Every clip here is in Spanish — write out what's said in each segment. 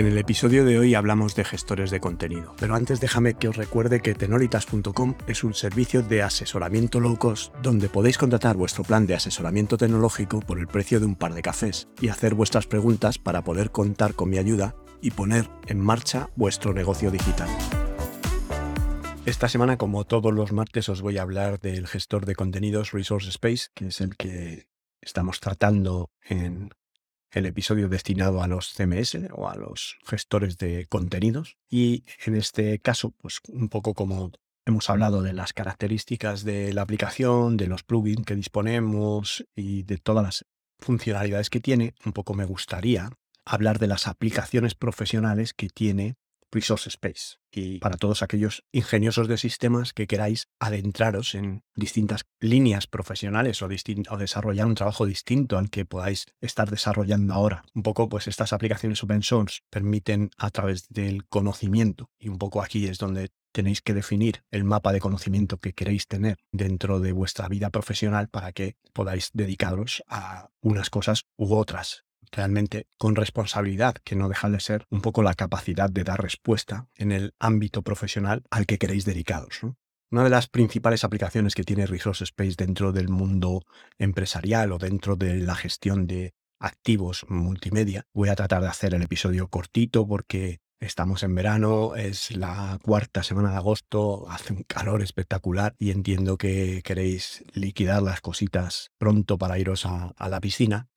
En el episodio de hoy hablamos de gestores de contenido, pero antes déjame que os recuerde que tenolitas.com es un servicio de asesoramiento low cost donde podéis contratar vuestro plan de asesoramiento tecnológico por el precio de un par de cafés y hacer vuestras preguntas para poder contar con mi ayuda y poner en marcha vuestro negocio digital. Esta semana, como todos los martes, os voy a hablar del gestor de contenidos Resource Space, que es el que estamos tratando en el episodio destinado a los CMS o a los gestores de contenidos. Y en este caso, pues un poco como hemos hablado de las características de la aplicación, de los plugins que disponemos y de todas las funcionalidades que tiene, un poco me gustaría hablar de las aplicaciones profesionales que tiene Resource Space. Y para todos aquellos ingeniosos de sistemas que queráis adentraros en distintas líneas profesionales o, o, desarrollar un trabajo distinto al que podáis estar desarrollando ahora. Un poco, pues estas aplicaciones open source permiten a través del conocimiento, y un poco aquí es donde tenéis que definir el mapa de conocimiento que queréis tener dentro de vuestra vida profesional para que podáis dedicaros a unas cosas u otras realmente con responsabilidad, que no deja de ser un poco la capacidad de dar respuesta en el ámbito profesional al que queréis dedicados. Una de las principales aplicaciones que tiene Resource Space dentro del mundo empresarial o dentro de la gestión de activos multimedia, voy a tratar de hacer el episodio cortito porque Estamos en verano, es la cuarta semana de agosto, hace un calor espectacular y entiendo que queréis liquidar las cositas pronto para iros a la piscina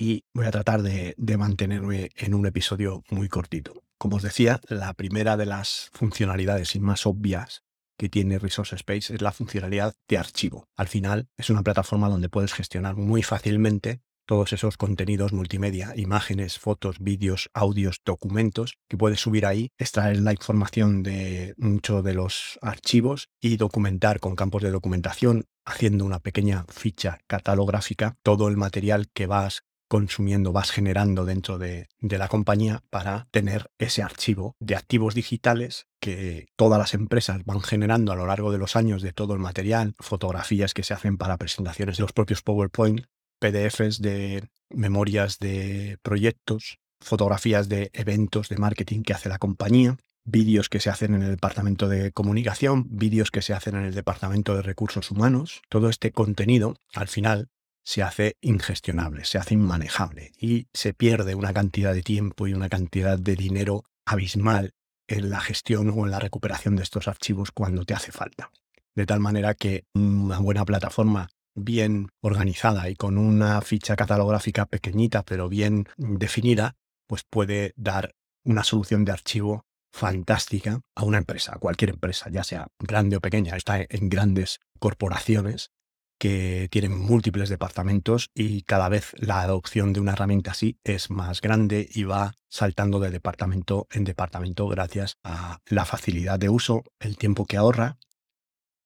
y voy a tratar de, mantenerme en un episodio muy cortito. Como os decía, la primera de las funcionalidades y más obvias que tiene Resource Space es la funcionalidad de archivo. Al final es una plataforma donde puedes gestionar muy fácilmente todos esos contenidos multimedia, imágenes, fotos, vídeos, audios, documentos que puedes subir ahí, extraer la información de muchos de los archivos y documentar con campos de documentación, haciendo una pequeña ficha catalográfica todo el material que vas consumiendo, vas generando dentro de, la compañía para tener ese archivo de activos digitales que todas las empresas van generando a lo largo de los años de todo el material, fotografías que se hacen para presentaciones de los propios PowerPoint, PDFs de memorias de proyectos, fotografías de eventos de marketing que hace la compañía, vídeos que se hacen en el departamento de comunicación, vídeos que se hacen en el departamento de recursos humanos. Todo este contenido, al final, se hace ingestionable, se hace inmanejable y se pierde una cantidad de tiempo y una cantidad de dinero abismal en la gestión o en la recuperación de estos archivos cuando te hace falta. De tal manera que una buena plataforma bien organizada y con una ficha catalográfica pequeñita pero bien definida, pues puede dar una solución de archivo fantástica a una empresa, a cualquier empresa, ya sea grande o pequeña, está en grandes corporaciones que tienen múltiples departamentos y cada vez la adopción de una herramienta así es más grande y va saltando de departamento en departamento gracias a la facilidad de uso, el tiempo que ahorra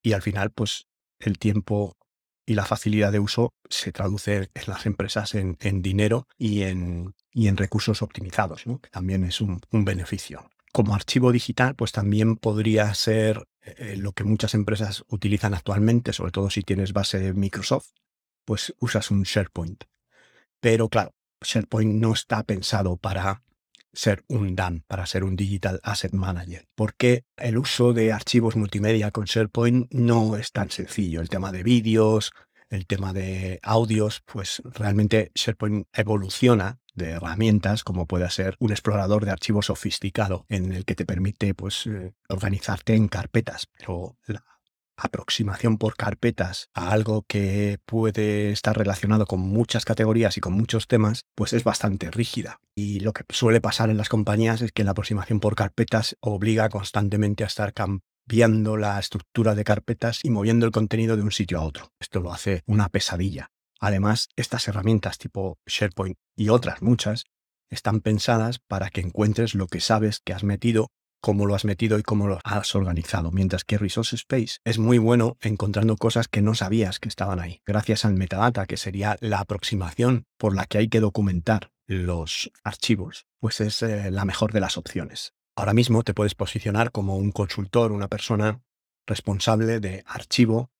y al final pues el tiempo y la facilidad de uso se traduce en las empresas en, dinero y en, y en recursos optimizados, que también es un beneficio como archivo digital, pues también podría ser eh, lo que muchas empresas utilizan actualmente, sobre todo si tienes base de Microsoft, pues usas un SharePoint. Pero claro, SharePoint no está pensado para ser un DAM, para ser un Digital Asset Manager, porque el uso de archivos multimedia con SharePoint no es tan sencillo. El tema de vídeos, el tema de audios, pues realmente SharePoint evoluciona de herramientas como puede ser un explorador de archivos sofisticado en el que te permite pues eh, organizarte en carpetas, pero la aproximación por carpetas a algo que puede estar relacionado con muchas categorías y con muchos temas, pues es bastante rígida. Y lo que suele pasar en las compañías es que la aproximación por carpetas obliga constantemente a estar cambiando la estructura de carpetas y moviendo el contenido de un sitio a otro. Esto lo hace una pesadilla. Además, estas herramientas tipo SharePoint y otras muchas están pensadas para que encuentres lo que sabes que has metido cómo lo has metido y cómo lo has organizado. Mientras que Resource Space es muy bueno encontrando cosas que no sabías que estaban ahí. Gracias al metadata, que sería la aproximación por la que hay que documentar los archivos, pues es eh, la mejor de las opciones. Ahora mismo te puedes posicionar como un consultor, una persona responsable de archivo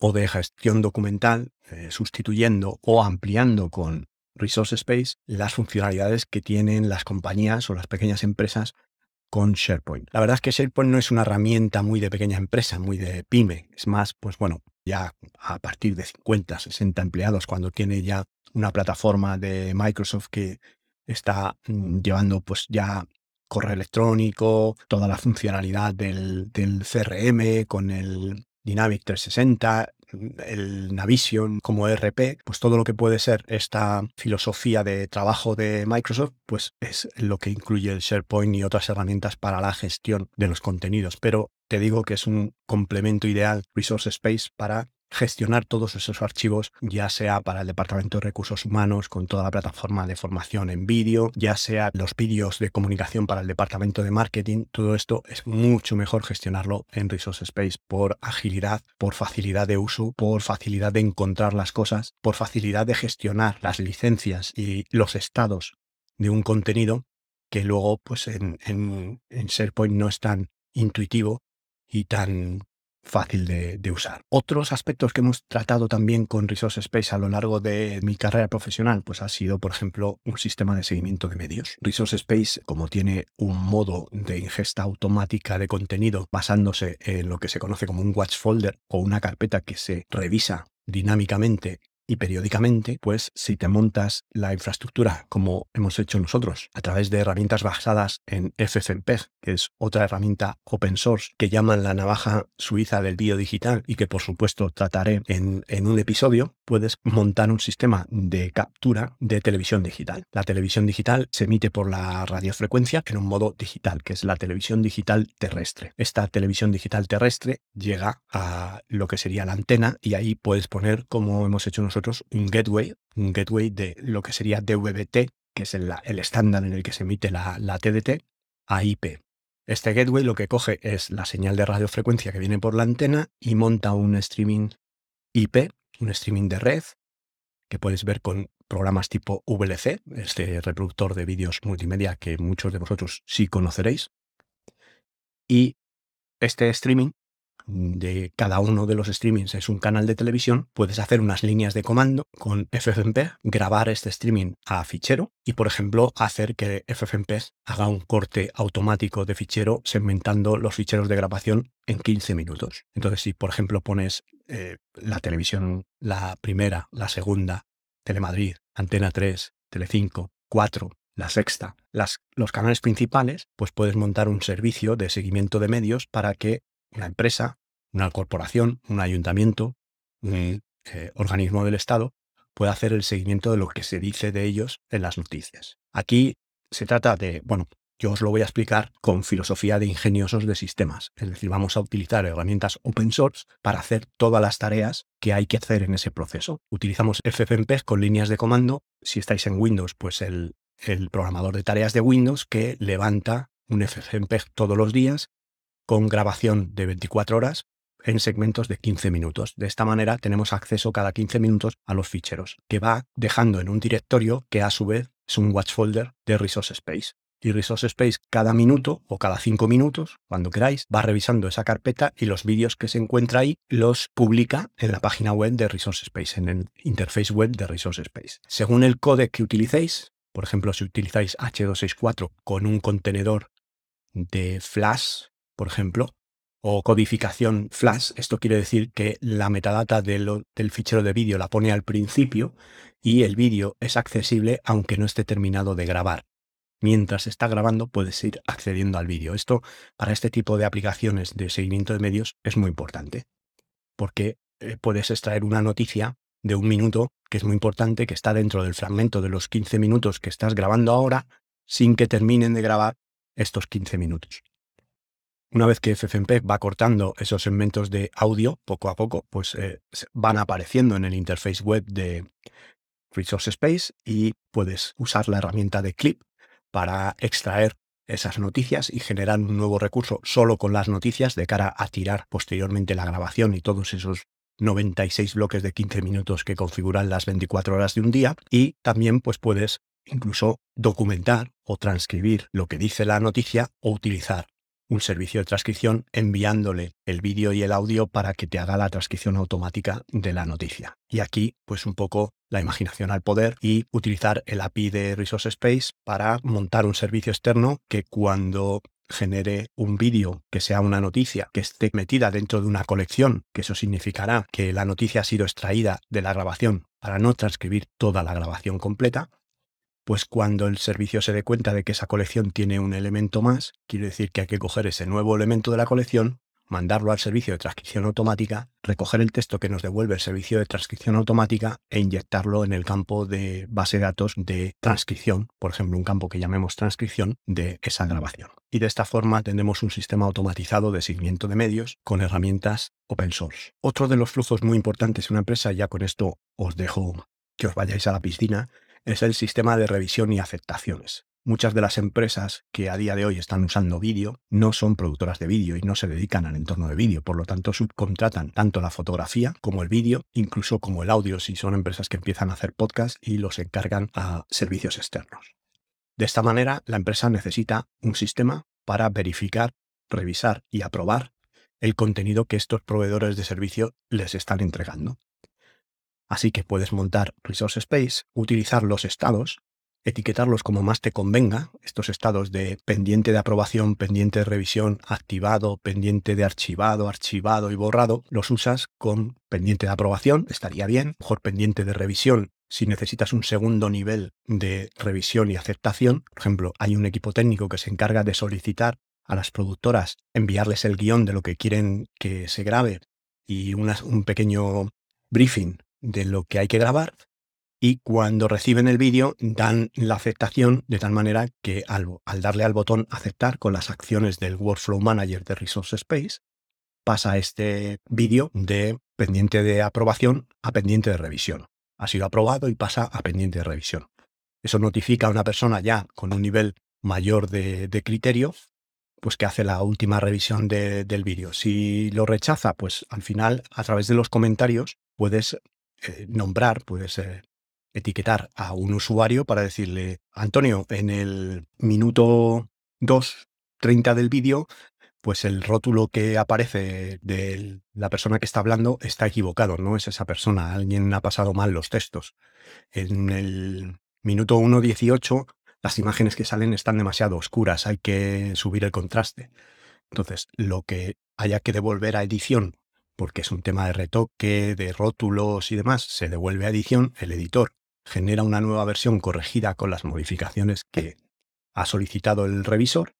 o de gestión documental, eh, sustituyendo o ampliando con Resource Space las funcionalidades que tienen las compañías o las pequeñas empresas con SharePoint. La verdad es que SharePoint no es una herramienta muy de pequeña empresa, muy de pyme. Es más, pues bueno, ya a partir de 50, 60 empleados, cuando tiene ya una plataforma de Microsoft que está mm, llevando pues ya correo electrónico, toda la funcionalidad del, del CRM con el Dynamic 360, el Navision como ERP, pues todo lo que puede ser esta filosofía de trabajo de Microsoft, pues es lo que incluye el SharePoint y otras herramientas para la gestión de los contenidos. Pero te digo que es un complemento ideal Resource Space para gestionar todos esos archivos, ya sea para el Departamento de Recursos Humanos con toda la plataforma de formación en vídeo, ya sea los vídeos de comunicación para el Departamento de Marketing, todo esto es mucho mejor gestionarlo en Resource Space por agilidad, por facilidad de uso, por facilidad de encontrar las cosas, por facilidad de gestionar las licencias y los estados de un contenido que luego pues en, en, en SharePoint no es tan intuitivo y tan fácil de, usar. Otros aspectos que hemos tratado también con Resource Space a lo largo de mi carrera profesional, pues ha sido, por ejemplo, un sistema de seguimiento de medios. Resource Space, como tiene un modo de ingesta automática de contenido basándose en lo que se conoce como un watch folder o una carpeta que se revisa dinámicamente y periódicamente, pues si te montas la infraestructura como hemos hecho nosotros a través de herramientas basadas en FFmpeg, que es otra herramienta open source que llaman la navaja suiza del vídeo digital y que por supuesto trataré en, en un episodio, puedes montar un sistema de captura de televisión digital. La televisión digital se emite por la radiofrecuencia en un modo digital, que es la televisión digital terrestre. Esta televisión digital terrestre llega a lo que sería la antena y ahí puedes poner, como hemos hecho nosotros, un gateway, un gateway de lo que sería DVB-T, que es el, estándar en el que se emite la, la TDT, a IP. Este gateway lo que coge es la señal de radiofrecuencia que viene por la antena y monta un streaming IP, un streaming de red, que puedes ver con programas tipo VLC, este reproductor de vídeos multimedia que muchos de vosotros sí conoceréis. Y este streaming de cada uno de los streamings es un canal de televisión, puedes hacer unas líneas de comando con FFmpeg, grabar este streaming a fichero y, por ejemplo, hacer que FFmpeg haga un corte automático de fichero segmentando los ficheros de grabación en 15 minutos. Entonces, si por ejemplo pones eh, la televisión, la primera, la segunda, Telemadrid, Antena 3, Telecinco, 4, la sexta, las, los canales principales, pues puedes montar un servicio de seguimiento de medios para que una empresa, una corporación, un ayuntamiento, un eh, organismo del Estado pueda hacer el seguimiento de lo que se dice de ellos en las noticias. Aquí se trata de, bueno, yo os lo voy a explicar con filosofía de ingeniosos de sistemas. Es decir, vamos a utilizar herramientas open source para hacer todas las tareas que hay que hacer en ese proceso. Utilizamos FFmpeg con líneas de comando. Si estáis en Windows, pues el, el programador de tareas de Windows que levanta un FFmpeg todos los días con grabación de 24 horas en segmentos de 15 minutos. De esta manera tenemos acceso cada 15 minutos a los ficheros, que va dejando en un directorio que a su vez es un watch folder de Resource Space. Y Resource Space cada minuto o cada 5 minutos, cuando queráis, va revisando esa carpeta y los vídeos que se encuentra ahí los publica en la página web de Resource Space, en el interface web de Resource Space. Según el codec que utilicéis, por ejemplo, si utilizáis H264 con un contenedor de flash por ejemplo, o codificación flash. Esto quiere decir que la metadata del fichero de vídeo la pone al principio y el vídeo es accesible aunque no esté terminado de grabar. Mientras está grabando puedes ir accediendo al vídeo. Esto para este tipo de aplicaciones de seguimiento de medios es muy importante porque eh, puedes extraer una noticia de un minuto que es muy importante, que está dentro del fragmento de los 15 minutos que estás grabando ahora sin que terminen de grabar estos 15 minutos. Una vez que FFmpeg va cortando esos segmentos de audio poco a poco, pues eh, van apareciendo en el interface web de Resource Space y puedes usar la herramienta de clip para extraer esas noticias y generar un nuevo recurso solo con las noticias de cara a tirar posteriormente la grabación y todos esos 96 bloques de 15 minutos que configuran las 24 horas de un día. Y también pues puedes incluso documentar o transcribir lo que dice la noticia o utilizar un servicio de transcripción enviándole el vídeo y el audio para que te haga la transcripción automática de la noticia. Y aquí, pues un poco la imaginación al poder y utilizar el API de Resource Space para montar un servicio externo que cuando genere un vídeo que sea una noticia que esté metida dentro de una colección, que eso significará que la noticia ha sido extraída de la grabación para no transcribir toda la grabación completa, pues cuando el servicio se dé cuenta de que esa colección tiene un elemento más, quiere decir que hay que coger ese nuevo elemento de la colección, mandarlo al servicio de transcripción automática, recoger el texto que nos devuelve el servicio de transcripción automática e inyectarlo en el campo de base de datos de transcripción, por ejemplo, un campo que llamemos transcripción de esa grabación. Y de esta forma tendremos un sistema automatizado de seguimiento de medios con herramientas open source. Otro de los flujos muy importantes en una empresa, ya con esto os dejo que os vayáis a la piscina, es el sistema de revisión y aceptaciones. Muchas de las empresas que a día de hoy están usando vídeo no son productoras de vídeo y no se dedican al entorno de vídeo, por lo tanto subcontratan tanto la fotografía como el vídeo, incluso como el audio si son empresas que empiezan a hacer podcast y los encargan a servicios externos. De esta manera, la empresa necesita un sistema para verificar, revisar y aprobar el contenido que estos proveedores de servicio les están entregando. Así que puedes montar Resource Space, utilizar los estados, etiquetarlos como más te convenga, estos estados de pendiente de aprobación, pendiente de revisión, activado, pendiente de archivado, archivado y borrado, los usas con pendiente de aprobación, estaría bien, mejor pendiente de revisión si necesitas un segundo nivel de revisión y aceptación. Por ejemplo, hay un equipo técnico que se encarga de solicitar a las productoras enviarles el guion de lo que quieren que se grabe y un pequeño briefing de lo que hay que grabar y cuando reciben el vídeo dan la aceptación de tal manera que al, darle al botón aceptar con las acciones del Workflow Manager de Resource Space, pasa este vídeo de pendiente de aprobación a pendiente de revisión. Ha sido aprobado y pasa a pendiente de revisión. Eso notifica a una persona ya con un nivel mayor de, de criterio, pues que hace la última revisión del vídeo. Si lo rechaza, pues al final, a través de los comentarios, puedes eh, nombrar, puedes eh, etiquetar a un usuario para decirle, Antonio, en el minuto 2.30 del vídeo, pues el rótulo que aparece de la persona que está hablando está equivocado, no es esa persona, alguien ha pasado mal los textos. En el minuto 1.18 las imágenes que salen están demasiado oscuras, hay que subir el contraste. Entonces, lo que haya que devolver a edición porque es un tema de retoque, de rótulos y demás, se devuelve a edición, el editor genera una nueva versión corregida con las modificaciones que ha solicitado el revisor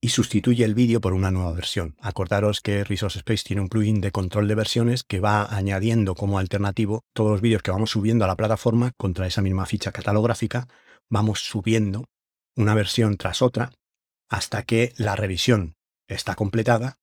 y sustituye el vídeo por una nueva versión. Acordaros que Resource Space tiene un plugin de control de versiones que va añadiendo como alternativo todos los vídeos que vamos subiendo a la plataforma contra esa misma ficha catalográfica, vamos subiendo una versión tras otra hasta que la revisión está completada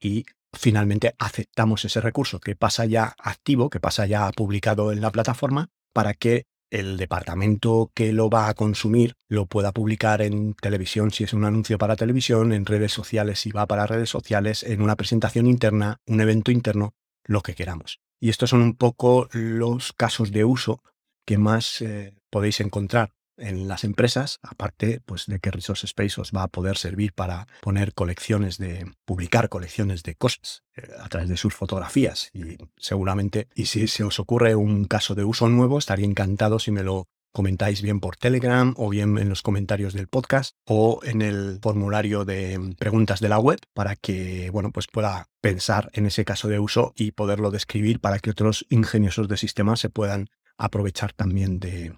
y finalmente aceptamos ese recurso que pasa ya activo, que pasa ya publicado en la plataforma, para que el departamento que lo va a consumir lo pueda publicar en televisión si es un anuncio para televisión, en redes sociales si va para redes sociales, en una presentación interna, un evento interno, lo que queramos. Y estos son un poco los casos de uso que más eh, podéis encontrar en las empresas, aparte pues, de que Resource Space os va a poder servir para poner colecciones de, publicar colecciones de cosas eh, a través de sus fotografías. Y seguramente, y si se os ocurre un caso de uso nuevo, estaría encantado si me lo comentáis bien por Telegram o bien en los comentarios del podcast o en el formulario de preguntas de la web para que, bueno, pues pueda pensar en ese caso de uso y poderlo describir para que otros ingeniosos de sistemas se puedan aprovechar también de,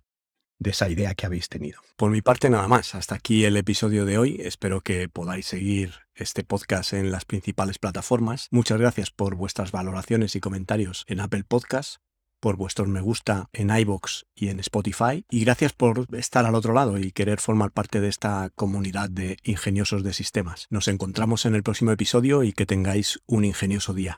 de esa idea que habéis tenido. Por mi parte nada más, hasta aquí el episodio de hoy, espero que podáis seguir este podcast en las principales plataformas. Muchas gracias por vuestras valoraciones y comentarios en Apple Podcasts por vuestros me gusta en iBox y en Spotify. Y gracias por estar al otro lado y querer formar parte de esta comunidad de ingeniosos de sistemas. Nos encontramos en el próximo episodio y que tengáis un ingenioso día.